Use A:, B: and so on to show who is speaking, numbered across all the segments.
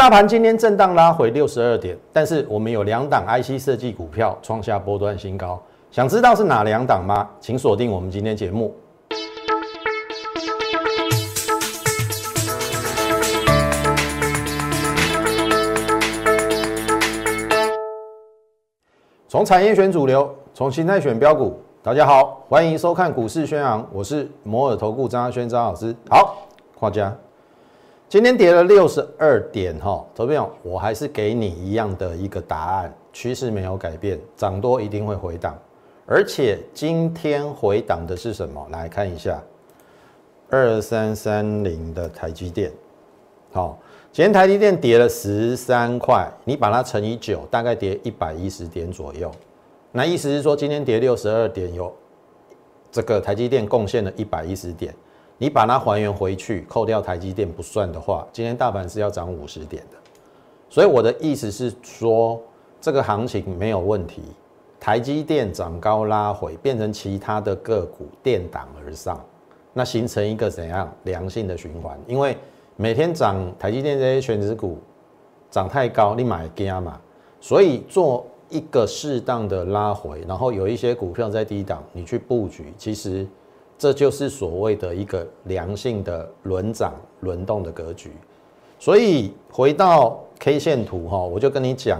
A: 大盘今天震荡拉回六十二点，但是我们有两档 IC 设计股票创下波段新高，想知道是哪两档吗？请锁定我们今天节目。从产业选主流，从形态选标股。大家好，欢迎收看股市宣扬，我是摩尔投顾张阿轩张老师。好，跨家。今天跌了六十二点哈，投票我还是给你一样的一个答案，趋势没有改变，涨多一定会回档，而且今天回档的是什么？来看一下，二三三零的台积电，好，今天台积电跌了十三块，你把它乘以九，大概跌一百一十点左右，那意思是说今天跌六十二点，有这个台积电贡献了一百一十点。你把它还原回去，扣掉台积电不算的话，今天大盘是要涨五十点的。所以我的意思是说，这个行情没有问题。台积电涨高拉回，变成其他的个股垫档而上，那形成一个怎样良性的循环？因为每天涨台积电这些全值股涨太高，你买加嘛。所以做一个适当的拉回，然后有一些股票在低档，你去布局，其实。这就是所谓的一个良性的轮涨轮动的格局，所以回到 K 线图哈，我就跟你讲，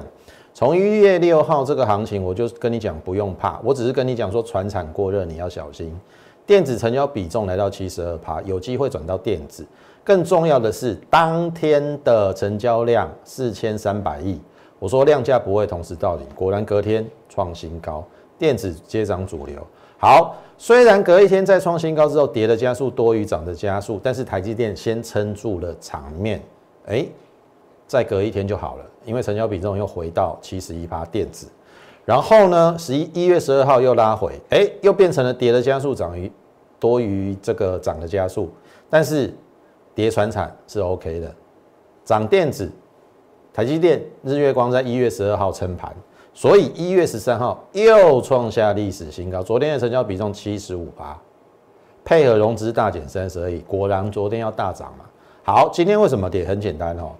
A: 从一月六号这个行情，我就跟你讲不用怕，我只是跟你讲说船产过热你要小心，电子成交比重来到七十二趴，有机会转到电子，更重要的是当天的成交量四千三百亿，我说量价不会同时到顶，果然隔天创新高，电子接涨主流。好，虽然隔一天再创新高之后，跌的加速多于涨的加速，但是台积电先撑住了场面，哎，再隔一天就好了，因为成交比重又回到七十一趴电子，然后呢，十一一月十二号又拉回，哎，又变成了跌的加速涨于多于这个涨的加速，但是跌船产是 OK 的，涨电子，台积电、日月光在一月十二号撑盘。所以一月十三号又创下历史新高，昨天的成交比重七十五%，配合融资大减三十二亿，果然昨天要大涨嘛。好，今天为什么跌？很简单哦，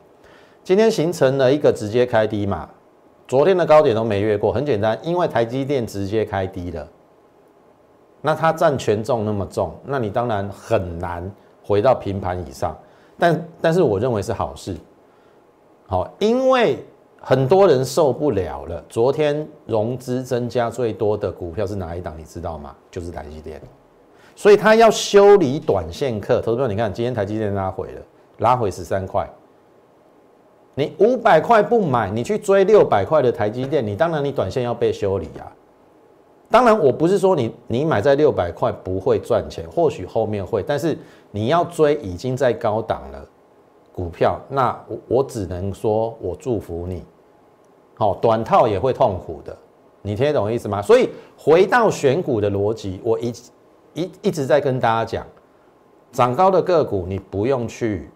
A: 今天形成了一个直接开低嘛，昨天的高点都没越过，很简单，因为台积电直接开低了，那它占权重那么重，那你当然很难回到平盘以上，但但是我认为是好事，好，因为。很多人受不了了。昨天融资增加最多的股票是哪一档？你知道吗？就是台积电。所以他要修理短线客。投资者，你看今天台积电拉回了，拉回十三块。你五百块不买，你去追六百块的台积电，你当然你短线要被修理啊。当然我不是说你你买在六百块不会赚钱，或许后面会，但是你要追已经在高档了。股票，那我我只能说，我祝福你。好，短套也会痛苦的，你听得懂意思吗？所以回到选股的逻辑，我一一一直在跟大家讲，涨高的个股你不用去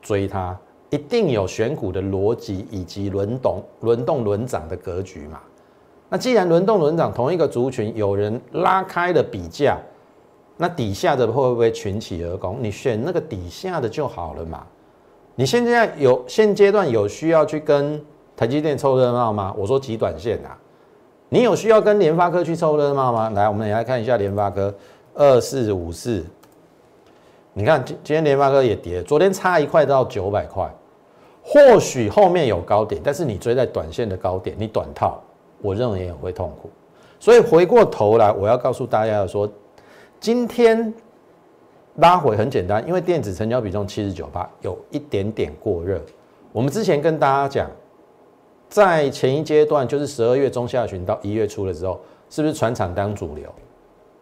A: 追它，一定有选股的逻辑以及轮动、轮动、轮涨的格局嘛。那既然轮动、轮涨，同一个族群有人拉开了比价，那底下的会不会群起而攻？你选那个底下的就好了嘛。你现在有现阶段有需要去跟台积电凑热闹吗？我说极短线啊，你有需要跟联发科去凑热闹吗？来，我们来看一下联发科二四五四，你看今今天联发科也跌，昨天差一块到九百块，或许后面有高点，但是你追在短线的高点，你短套，我认为也会痛苦。所以回过头来，我要告诉大家的说，今天。拉回很简单，因为电子成交比重七十九八，有一点点过热。我们之前跟大家讲，在前一阶段，就是十二月中下旬到一月初的时候，是不是船厂当主流？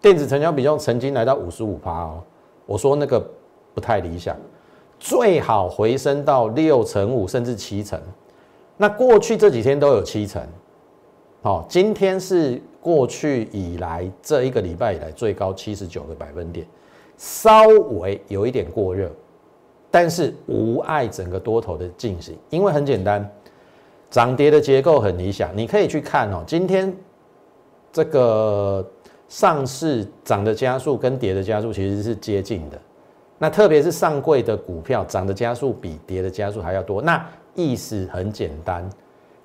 A: 电子成交比重曾经来到五十五趴哦，我说那个不太理想，最好回升到六成五甚至七成。那过去这几天都有七成，好，今天是过去以来这一个礼拜以来最高七十九个百分点。稍微有一点过热，但是无碍整个多头的进行，因为很简单，涨跌的结构很理想。你可以去看哦，今天这个上市涨的加速跟跌的加速其实是接近的。那特别是上柜的股票涨的加速比跌的加速还要多。那意思很简单，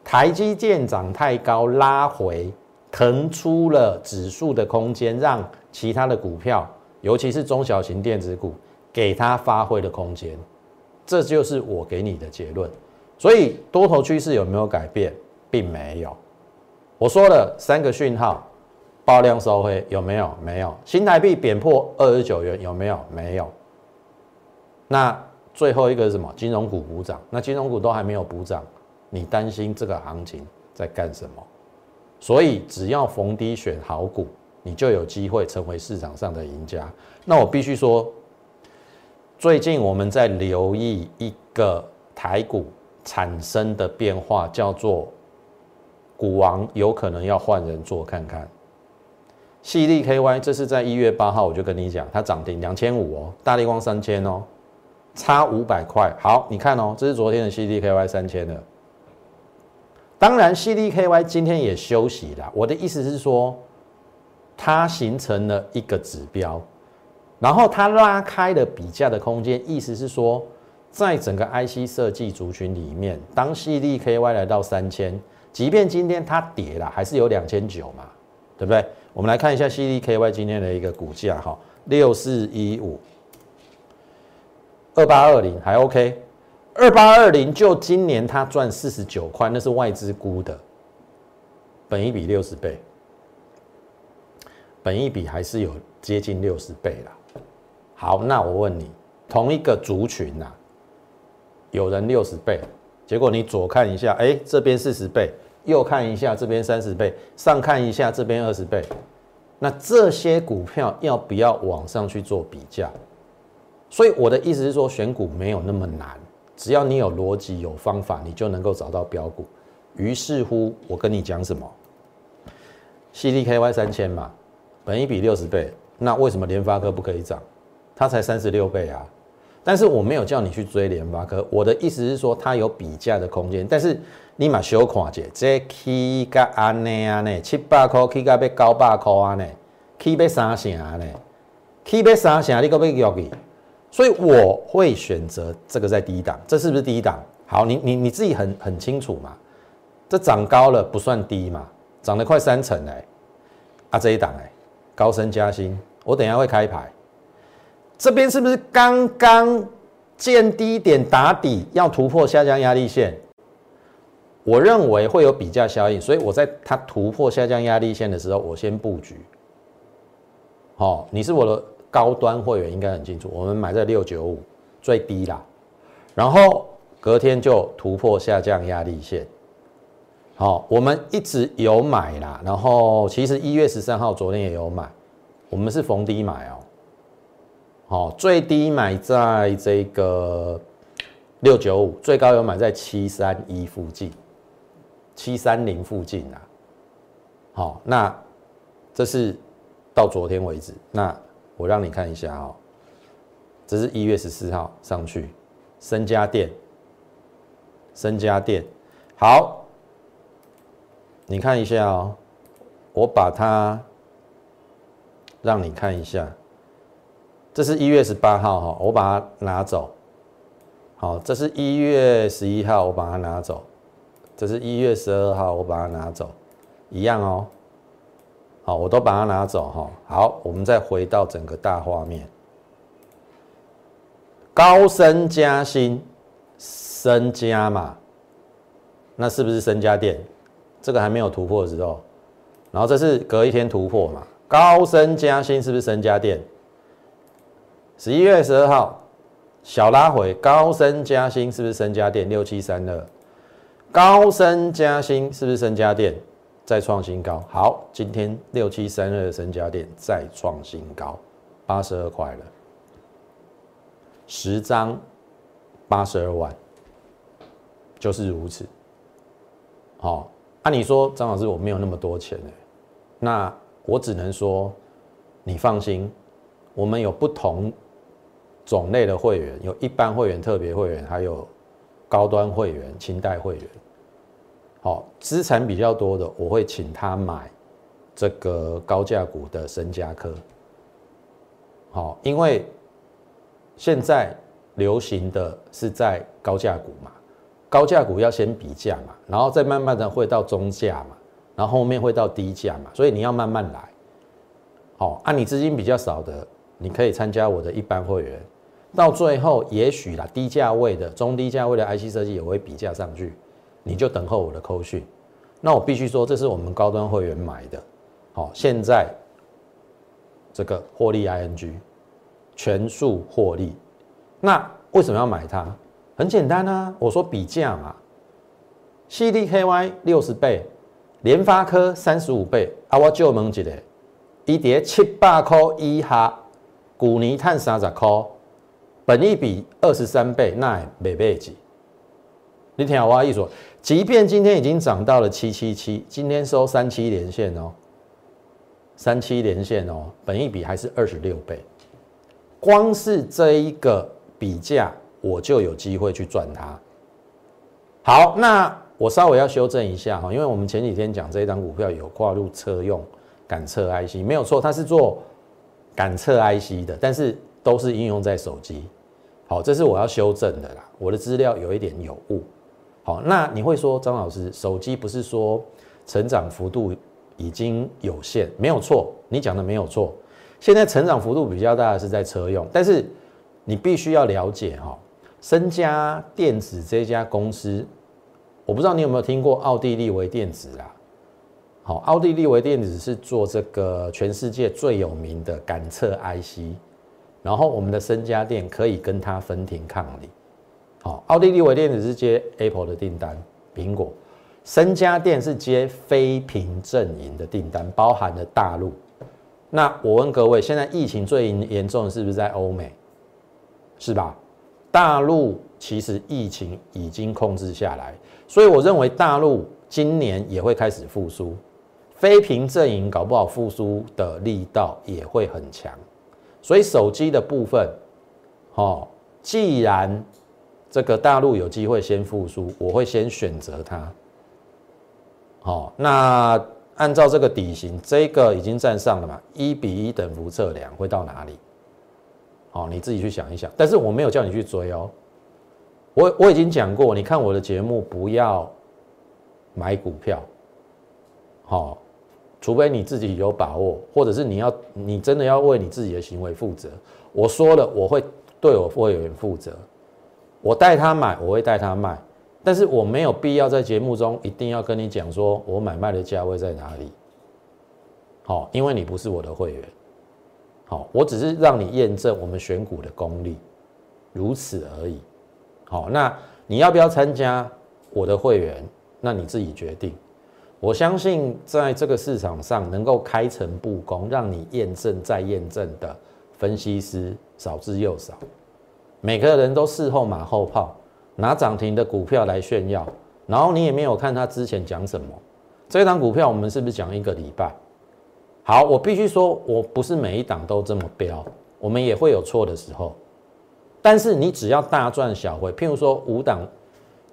A: 台积电涨太高，拉回腾出了指数的空间，让其他的股票，尤其是中小型电子股，给它发挥的空间。这就是我给你的结论。所以多头趋势有没有改变，并没有。我说了三个讯号，爆量收回有没有？没有。新台币贬破二十九元有没有？没有。那最后一个是什么？金融股补涨。那金融股都还没有补涨，你担心这个行情在干什么？所以只要逢低选好股，你就有机会成为市场上的赢家。那我必须说，最近我们在留意一个台股产生的变化，叫做股王有可能要换人做看看。细力 KY，这是在一月八号我就跟你讲，它涨停两千五哦，大力光三千哦。差五百块，好，你看哦，这是昨天的 CDKY 三千的。当然，CDKY 今天也休息了。我的意思是说，它形成了一个指标，然后它拉开了比价的空间。意思是说，在整个 IC 设计族群里面，当 CDKY 来到三千，即便今天它跌了，还是有两千九嘛，对不对？我们来看一下 CDKY 今天的一个股价，哈，六四一五。二八二零还 OK，二八二零就今年它赚四十九块，那是外资估的，本一比六十倍，本一比还是有接近六十倍啦。好，那我问你，同一个族群呐，有人六十倍，结果你左看一下，哎，这边四十倍，右看一下这边三十倍，上看一下这边二十倍，那这些股票要不要往上去做比较？所以我的意思是说，选股没有那么难，只要你有逻辑、有方法，你就能够找到标股。于是乎，我跟你讲什么？CDKY 三千嘛，本一比六十倍，那为什么联发科不可以涨？它才三十六倍啊！但是我没有叫你去追联发科，我的意思是说，它有比价的空间。但是你嘛小看者，这 K 个安内安内七百块，K 个要九百块安内，K 要三成安内，K 要三成，你可要约去？所以我会选择这个在低档，这是不是低档？好，你你你自己很很清楚嘛。这涨高了不算低嘛，涨了快三成哎。啊这一档哎，高升加薪，我等下会开牌。这边是不是刚刚见低点打底，要突破下降压力线？我认为会有比价效应，所以我在它突破下降压力线的时候，我先布局。好，你是我的。高端会员应该很清楚，我们买在六九五最低啦，然后隔天就突破下降压力线。好，我们一直有买啦，然后其实一月十三号昨天也有买，我们是逢低买哦。好，最低买在这个六九五，最高有买在七三一附近，七三零附近啊。好，那这是到昨天为止，那。我让你看一下啊，这是一月十四号上去，深家电，深家电，好，你看一下哦，我把它让你看一下，这是一月十八号哈，我把它拿走，好，这是一月十一号，我把它拿走，这是一月十二号，我把它拿走，一样哦。好，我都把它拿走哈。好，我们再回到整个大画面，高升加薪，升加嘛，那是不是升加电？这个还没有突破的时候，然后这是隔一天突破嘛？高升加薪是不是升家电？十一月十二号小拉回，高升加薪是不是升家电？六七三二，高升加薪是不是升家电？再创新高，好，今天六七三二的升家电再创新高，八十二块了，十张八十二万，就是如此。好，按你说张老师我没有那么多钱呢，那我只能说你放心，我们有不同种类的会员，有一般会员、特别会员，还有高端会员、清代会员。好，资产比较多的，我会请他买这个高价股的深加科。好，因为现在流行的是在高价股嘛，高价股要先比价嘛，然后再慢慢的会到中价嘛，然后后面会到低价嘛，所以你要慢慢来。好，按你资金比较少的，你可以参加我的一般会员，到最后也许啦，低价位的、中低价位的 IC 设计也会比价上去，你就等候我的扣讯。那我必须说，这是我们高端会员买的，好，现在这个获利 ING 全数获利，那为什么要买它？很简单啊，我说比价嘛，CDKY 六十倍，联发科三十五倍，啊，我就问一个，一叠七百块以下，股尼碳三十块，本益比二十三倍，那也没倍几？你听我意思。即便今天已经涨到了七七七，今天收三七连线哦，三七连线哦，本益比还是二十六倍，光是这一个比价，我就有机会去赚它。好，那我稍微要修正一下哈，因为我们前几天讲这一张股票有跨入车用感测 IC，没有错，它是做感测 IC 的，但是都是应用在手机。好，这是我要修正的啦，我的资料有一点有误。好，那你会说张老师，手机不是说成长幅度已经有限？没有错，你讲的没有错。现在成长幅度比较大的是在车用，但是你必须要了解哈，森家电子这家公司，我不知道你有没有听过奥地利微电子啦。好，奥地利微电子是做这个全世界最有名的感测 IC，然后我们的森家电可以跟它分庭抗礼。好，奥地利微电子是接 Apple 的订单，苹果，森家电是接非屏阵营的订单，包含了大陆。那我问各位，现在疫情最严重的是不是在欧美？是吧？大陆其实疫情已经控制下来，所以我认为大陆今年也会开始复苏，非屏阵营搞不好复苏的力道也会很强。所以手机的部分，哦，既然这个大陆有机会先复苏，我会先选择它。好，那按照这个底型，这个已经站上了嘛？一比一等幅测量会到哪里？好，你自己去想一想。但是我没有叫你去追哦，我我已经讲过，你看我的节目不要买股票，好，除非你自己有把握，或者是你要你真的要为你自己的行为负责。我说了，我会对我会员负责。我带他买，我会带他卖，但是我没有必要在节目中一定要跟你讲说我买卖的价位在哪里。好，因为你不是我的会员。好，我只是让你验证我们选股的功力，如此而已。好，那你要不要参加我的会员？那你自己决定。我相信在这个市场上能够开诚布公，让你验证再验证的分析师少之又少。每个人都事后马后炮，拿涨停的股票来炫耀，然后你也没有看他之前讲什么。这张股票我们是不是讲一个礼拜？好，我必须说，我不是每一档都这么标，我们也会有错的时候。但是你只要大赚小回，譬如说五档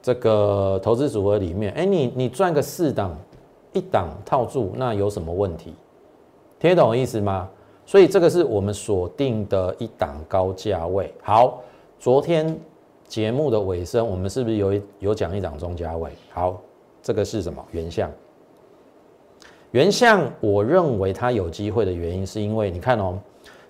A: 这个投资组合里面，哎，你你赚个四档，一档套住，那有什么问题？听得懂意思吗？所以这个是我们锁定的一档高价位。好。昨天节目的尾声，我们是不是有有讲一档中价位？好，这个是什么？原相。原相，我认为它有机会的原因，是因为你看哦，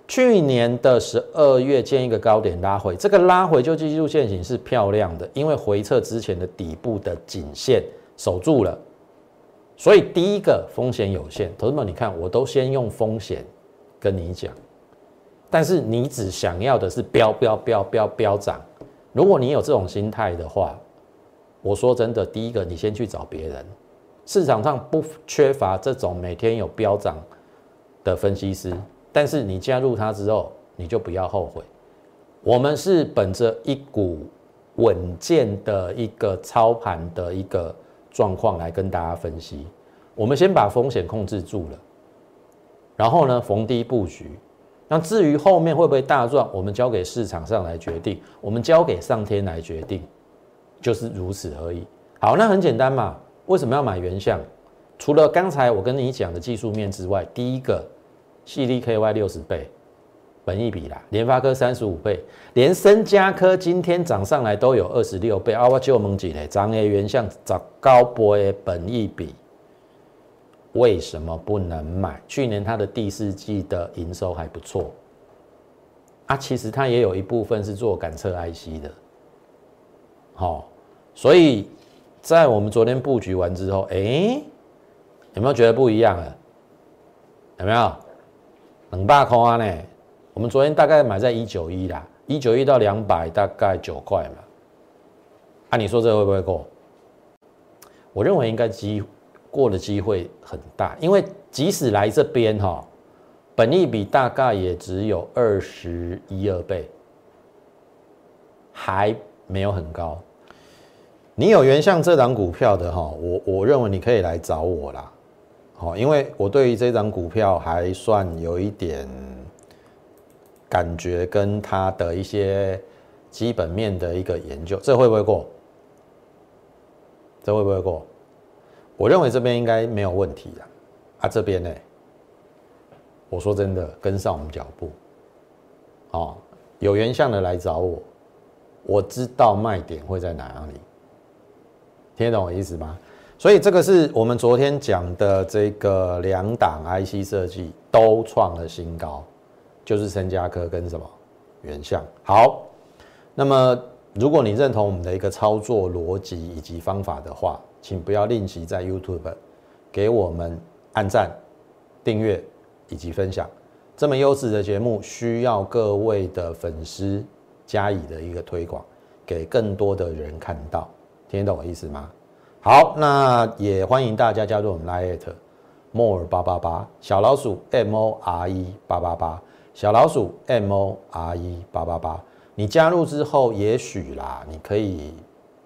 A: 去年的十二月见一个高点拉回，这个拉回就技术线型是漂亮的，因为回撤之前的底部的颈线守住了，所以第一个风险有限。同志们，你看，我都先用风险跟你讲。但是你只想要的是飙飙飙飙飙涨，如果你有这种心态的话，我说真的，第一个你先去找别人，市场上不缺乏这种每天有飙涨的分析师，但是你加入他之后，你就不要后悔。我们是本着一股稳健的一个操盘的一个状况来跟大家分析，我们先把风险控制住了，然后呢逢低布局。那至于后面会不会大赚，我们交给市场上来决定，我们交给上天来决定，就是如此而已。好，那很简单嘛。为什么要买原相？除了刚才我跟你讲的技术面之外，第一个，CDKY 六十倍，本益比啦，联发科三十五倍，连深加科今天涨上来都有二十六倍啊！我就问几呢？涨 A 原相涨高波的本益比，为什么不能买？去年它的第四季的营收还不错啊，其实它也有一部分是做感测 IC 的，好，所以在我们昨天布局完之后，哎，有没有觉得不一样啊？有没有？两百块啊呢？我们昨天大概买在一九一啦，一九一到两百大概九块嘛。按你说这会不会过？我认为应该机过的机会很大，因为即使来这边哈，本益比大概也只有二十一二倍，还没有很高。你有原像这档股票的哈，我我认为你可以来找我啦，好，因为我对于这张股票还算有一点。感觉跟它的一些基本面的一个研究，这会不会过？这会不会过？我认为这边应该没有问题的。啊，这边呢？我说真的，跟上我们脚步。哦，有缘相的来找我，我知道卖点会在哪里。听得懂我意思吗？所以这个是我们昨天讲的这个两档 IC 设计都创了新高。就是深加科跟什么原相好，那么如果你认同我们的一个操作逻辑以及方法的话，请不要吝惜在 YouTube 给我们按赞、订阅以及分享。这么优质的节目，需要各位的粉丝加以的一个推广，给更多的人看到。听懂我意思吗？好，那也欢迎大家加入我们 Line more 八八八小老鼠 M O R E 八八八。小老鼠 M O R E 八八八，你加入之后，也许啦，你可以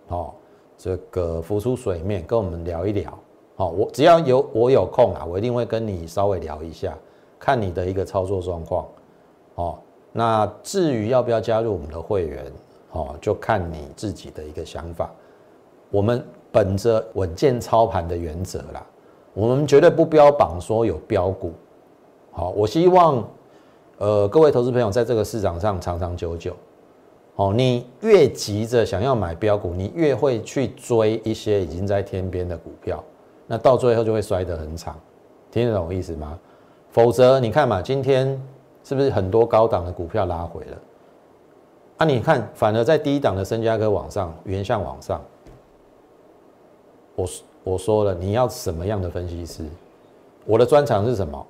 A: 哦，这个浮出水面，跟我们聊一聊。哦，我只要有我有空啊，我一定会跟你稍微聊一下，看你的一个操作状况。哦，那至于要不要加入我们的会员，哦，就看你自己的一个想法。我们本着稳健操盘的原则啦，我们绝对不标榜说有标股。好，我希望。呃，各位投资朋友，在这个市场上长长久久，哦，你越急着想要买标股，你越会去追一些已经在天边的股票，那到最后就会摔得很惨，听得懂我意思吗？否则你看嘛，今天是不是很多高档的股票拉回了？啊，你看，反而在低档的深加科往上，原向往上，我我说了，你要什么样的分析师？我的专长是什么？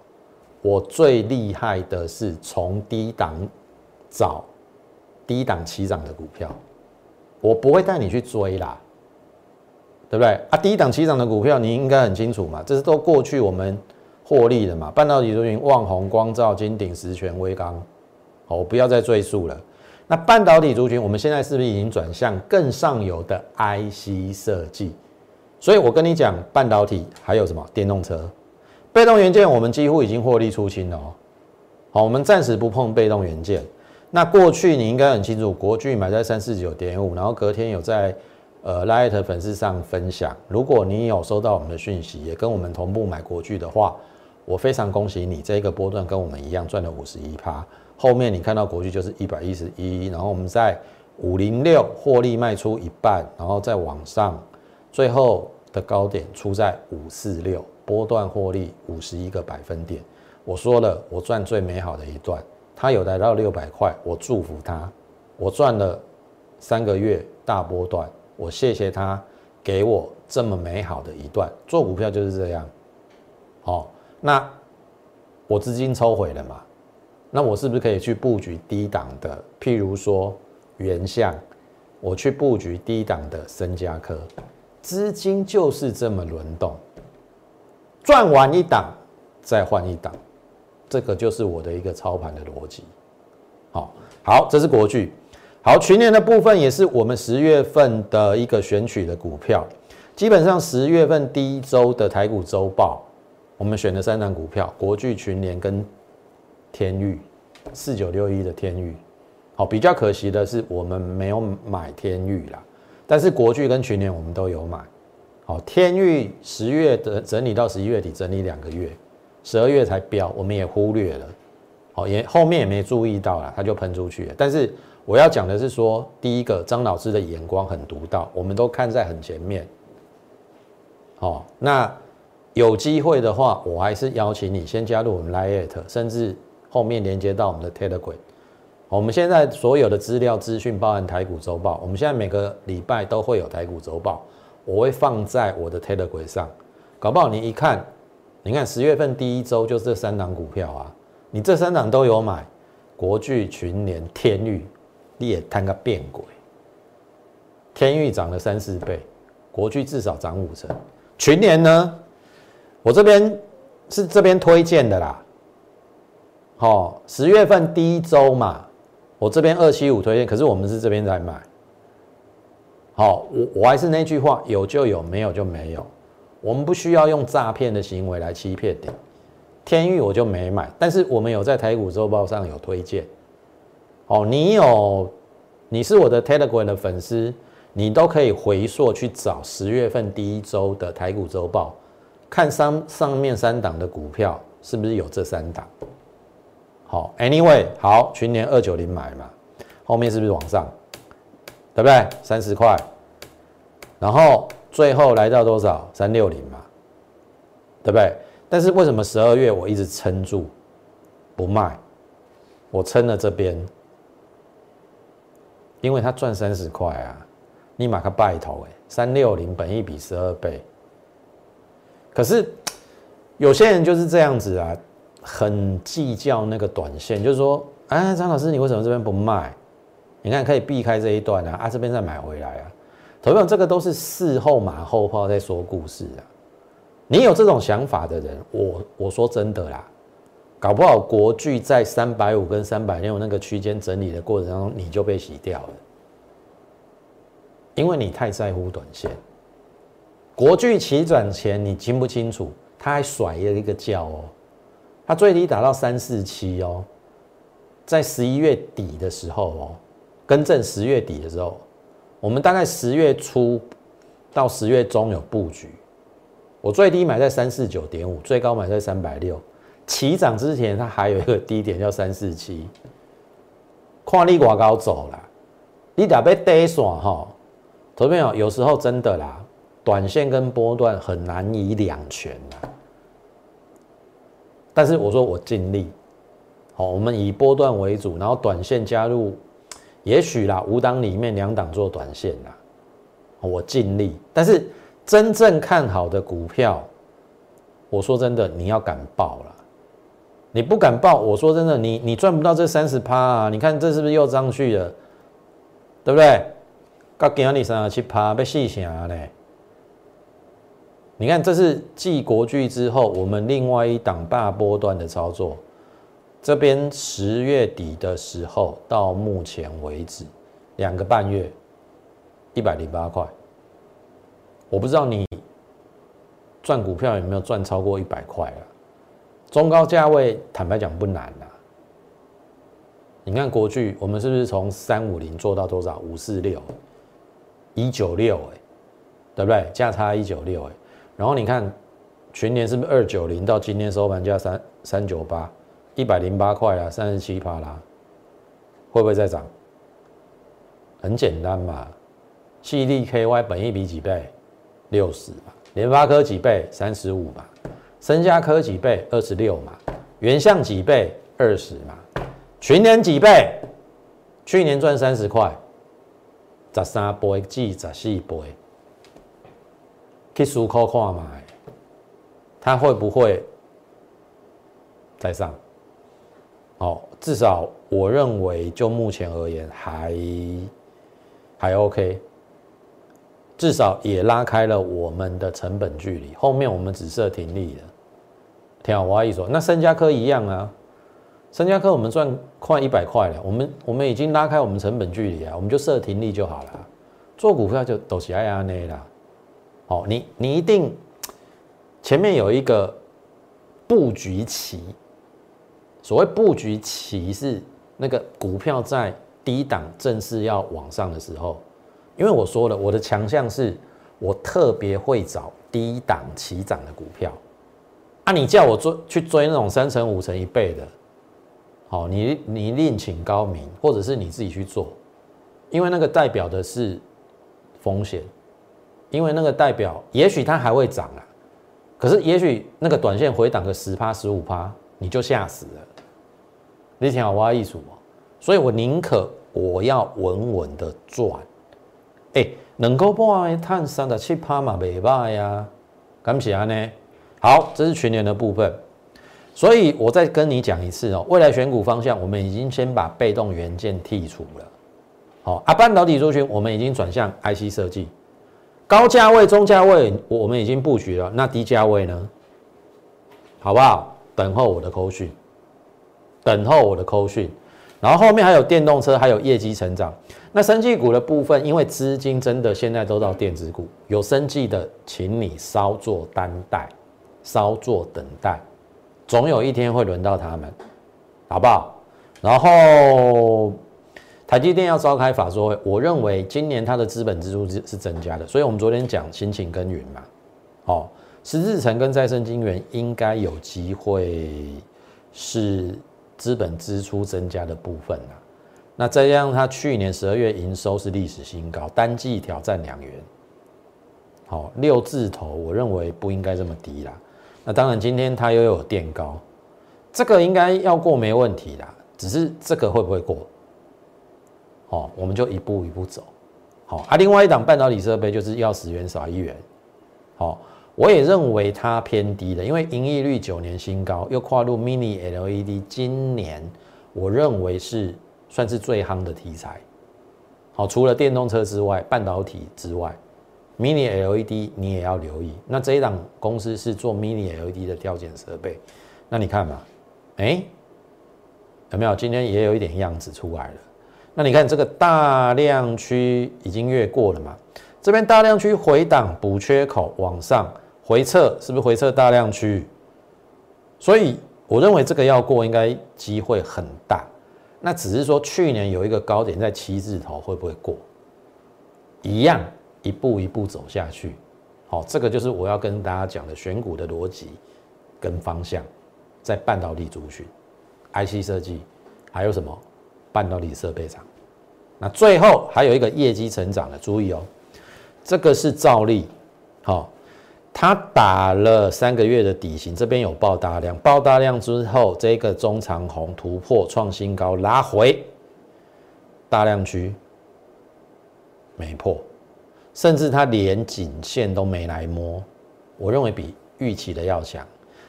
A: 我最厉害的是从低档找低档起涨的股票，我不会带你去追啦，对不对？啊，低档起涨的股票你应该很清楚嘛，这是都过去我们获利的嘛。半导体族群，旺宏、光照、金鼎、实权、微刚，好，我不要再赘述了。那半导体族群，我们现在是不是已经转向更上游的 IC 设计？所以我跟你讲，半导体还有什么电动车？被动元件我们几乎已经获利出清了哦，好，我们暂时不碰被动元件。那过去你应该很清楚，国巨买在三四九点五，然后隔天有在呃 Light 粉丝上分享。如果你有收到我们的讯息，也跟我们同步买国巨的话，我非常恭喜你，这个波段跟我们一样赚了五十一趴。后面你看到国巨就是一百一十一，然后我们在五零六获利卖出一半，然后再往上，最后的高点出在五四六。波段获利五十一个百分点，我说了，我赚最美好的一段，它有来到六百块，我祝福他，我赚了三个月大波段，我谢谢他给我这么美好的一段，做股票就是这样，好，那我资金抽回了嘛，那我是不是可以去布局低档的，譬如说原相，我去布局低档的深加科，资金就是这么轮动。赚完一档，再换一档，这个就是我的一个操盘的逻辑。好，好，这是国巨。好，群年的部分也是我们十月份的一个选取的股票。基本上十月份第一周的台股周报，我们选了三档股票：国巨、群联跟天域，四九六一的天域。好，比较可惜的是我们没有买天域啦，但是国巨跟群联我们都有买。好，天域十月的整理到十一月底，整理两个月，十二月才标，我们也忽略了。好，也后面也没注意到了，它就喷出去了。但是我要讲的是说，第一个张老师的眼光很独到，我们都看在很前面。好，那有机会的话，我还是邀请你先加入我们 Lite，甚至后面连接到我们的 Telegram。我们现在所有的资料资讯，包含台股周报，我们现在每个礼拜都会有台股周报，我会放在我的 Telegram 上。搞不好你一看，你看十月份第一周就是这三档股票啊，你这三档都有买，国巨、群联、天域，你也摊个变鬼。天域涨了三四倍，国巨至少涨五成，群联呢，我这边是这边推荐的啦。好，十月份第一周嘛。我这边二七五推荐，可是我们是这边在买。好，我我还是那句话，有就有，没有就没有。我们不需要用诈骗的行为来欺骗你。天域我就没买，但是我们有在台股周报上有推荐。哦，你有，你是我的 Telegram 的粉丝，你都可以回溯去找十月份第一周的台股周报，看上上面三档的股票是不是有这三档。好，Anyway，好，群年二九零买嘛，后面是不是往上，对不对？三十块，然后最后来到多少？三六零嘛，对不对？但是为什么十二月我一直撑住不卖？我撑了这边，因为它赚三十块啊，立马它拜头哎，三六零本一比十二倍，可是有些人就是这样子啊。很计较那个短线，就是说，哎，张老师，你为什么这边不卖？你看可以避开这一段啊，啊，这边再买回来啊。同样，这个都是事后马后炮在说故事啊。你有这种想法的人，我我说真的啦，搞不好国巨在三百五跟三百六那个区间整理的过程当中，你就被洗掉了，因为你太在乎短线。国巨起转前，你清不清楚？他还甩了一个叫哦。它最低达到三四七哦，在十一月底的时候哦，更正十月底的时候，我们大概十月初到十月中有布局，我最低买在三四九点五，最高买在三百六，起涨之前它还有一个低点叫三四七，看你挂高走了，你得被跌散哈，投朋友有时候真的啦，短线跟波段很难以两全的。但是我说我尽力，好，我们以波段为主，然后短线加入，也许啦，五档里面两档做短线啦，我尽力。但是真正看好的股票，我说真的，你要敢报了，你不敢报，我说真的，你你赚不到这三十趴啊！你看这是不是又上去了，对不对？刚给你三十七趴，被细想嘞。你看，这是继国巨之后，我们另外一档大波段的操作。这边十月底的时候，到目前为止两个半月，一百零八块。我不知道你赚股票有没有赚超过一百块了？中高价位，坦白讲不难啦。你看国巨，我们是不是从三五零做到多少？五四六，一九六，哎，对不对？价差一九六，哎。然后你看，全年是不是二九零到今天收盘价三三九八，一百零八块啦，三十七趴啦，会不会再涨？很简单嘛，细粒 KY 本一比几倍？六十嘛，联发科几倍？三十五嘛，深加科几倍？二十六嘛，原相几倍？二十嘛，群年几倍？去年赚三十块，十三倍至十四倍。去思考看嘛，它会不会再上？哦，至少我认为就目前而言还还 OK，至少也拉开了我们的成本距离。后面我们只设停利的，听好我阿姨说，那深加科一样啊，深加科我们赚快一百块了，我们我们已经拉开我们成本距离啊，我们就设停利就好了。做股票就都是爱安内啦。哦，你你一定前面有一个布局期，所谓布局期是那个股票在低档正式要往上的时候，因为我说了，我的强项是我特别会找低档起涨的股票，啊，你叫我追去追那种三成五成一倍的，好，你你另请高明，或者是你自己去做，因为那个代表的是风险，因为那个代表也许它还会涨啊，可是也许那个短线回档个十趴十五趴，你就吓死了。你听好挖艺术所以我宁可我要稳稳的赚，哎，能够半探三的七趴嘛，没败呀，感谢呢。好，这是全年的部分，所以我再跟你讲一次哦，未来选股方向，我们已经先把被动元件剔除了。好，啊，半导体族群我们已经转向 IC 设计，高价位、中价位我们已经布局了，那低价位呢？好不好？等候我的扣讯，等候我的扣讯。然后后面还有电动车，还有业绩成长。那生技股的部分，因为资金真的现在都到电子股，有生技的，请你稍作担待，稍作等待，总有一天会轮到他们，好不好？然后台积电要召开法说会，我认为今年它的资本支出是是增加的，所以我们昨天讲辛勤耕耘嘛，哦，十日成跟再生晶圆应该有机会是。资本支出增加的部分啊，那再加上它去年十二月营收是历史新高，单季挑战两元，好六字头，我认为不应该这么低啦。那当然今天它又有垫高，这个应该要过没问题啦，只是这个会不会过？哦，我们就一步一步走。好啊，另外一档半导体设备就是要十元少一元，好。我也认为它偏低的，因为盈利率九年新高，又跨入 Mini LED，今年我认为是算是最夯的题材。好，除了电动车之外，半导体之外，Mini LED 你也要留意。那这一档公司是做 Mini LED 的调检设备，那你看嘛，哎，有没有？今天也有一点样子出来了。那你看这个大量区已经越过了嘛？这边大量区回档补缺口往上。回撤是不是回撤大量区？所以我认为这个要过应该机会很大。那只是说去年有一个高点在七字头，会不会过？一样一步一步走下去。好，这个就是我要跟大家讲的选股的逻辑跟方向，在半导体族群、IC 设计，还有什么半导体设备厂。那最后还有一个业绩成长的，注意哦，这个是照例，好。它打了三个月的底型，这边有爆大量，爆大量之后，这个中长红突破创新高，拉回大量区没破，甚至它连颈线都没来摸，我认为比预期的要强。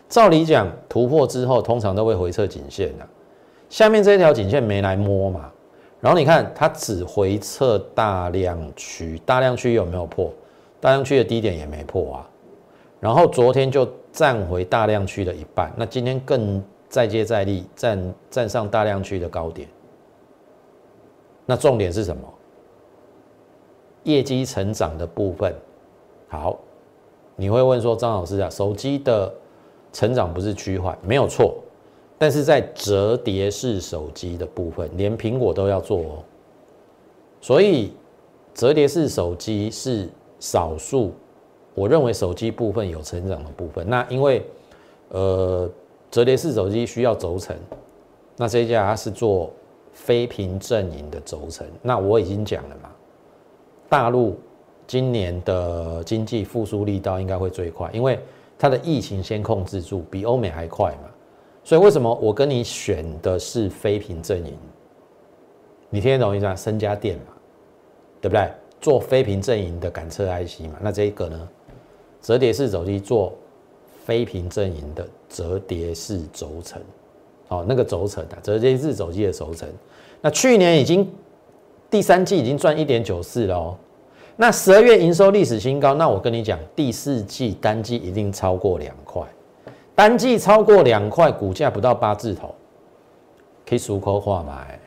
A: 照理讲，突破之后通常都会回撤颈线的，下面这一条颈线没来摸嘛，然后你看它只回撤大量区，大量区有没有破？大量区的低点也没破啊。然后昨天就站回大量区的一半，那今天更再接再厉，站站上大量区的高点。那重点是什么？业绩成长的部分。好，你会问说张老师啊，手机的成长不是趋缓，没有错，但是在折叠式手机的部分，连苹果都要做哦。所以折叠式手机是少数。我认为手机部分有成长的部分，那因为呃折叠式手机需要轴承，那这家它是做非屏阵营的轴承，那我已经讲了嘛，大陆今年的经济复苏力道应该会最快，因为它的疫情先控制住，比欧美还快嘛，所以为什么我跟你选的是非屏阵营？你听得懂意思吗？深家店嘛，对不对？做非屏阵营的感测 IC 嘛，那这一个呢？折叠式手机做非屏阵营的折叠式轴承，哦，那个轴承的折叠式手机的轴承，那去年已经第三季已经赚一点九四了哦，那十二月营收历史新高，那我跟你讲，第四季单季一定超过两块，单季超过两块，股价不到八字头，可以熟口化买，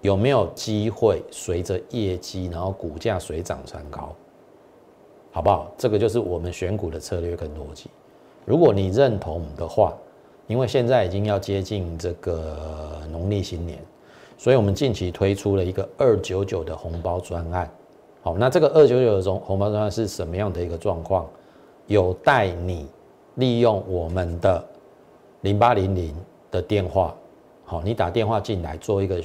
A: 有没有机会随着业绩，然后股价水涨船高？好不好？这个就是我们选股的策略跟逻辑。如果你认同的话，因为现在已经要接近这个农历新年，所以我们近期推出了一个二九九的红包专案。好，那这个二九九的红红包专案是什么样的一个状况？有待你利用我们的零八零零的电话好，你打电话进来做一个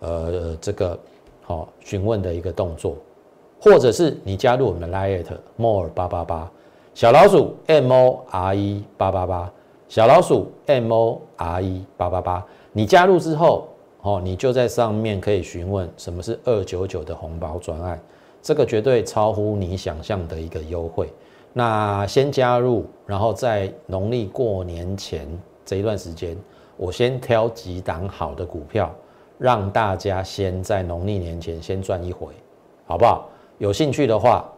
A: 呃这个好询问的一个动作，或者是你加入我们的 Lite More 八八八小老鼠 M O R E 八八八小老鼠 M O R E 八八八，你加入之后，哦，你就在上面可以询问什么是二九九的红包专案，这个绝对超乎你想象的一个优惠。那先加入，然后在农历过年前这一段时间，我先挑几档好的股票，让大家先在农历年前先赚一回，好不好？有兴趣的话，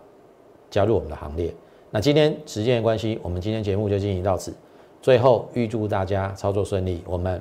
A: 加入我们的行列。那今天时间的关系，我们今天节目就进行到此。最后预祝大家操作顺利，我们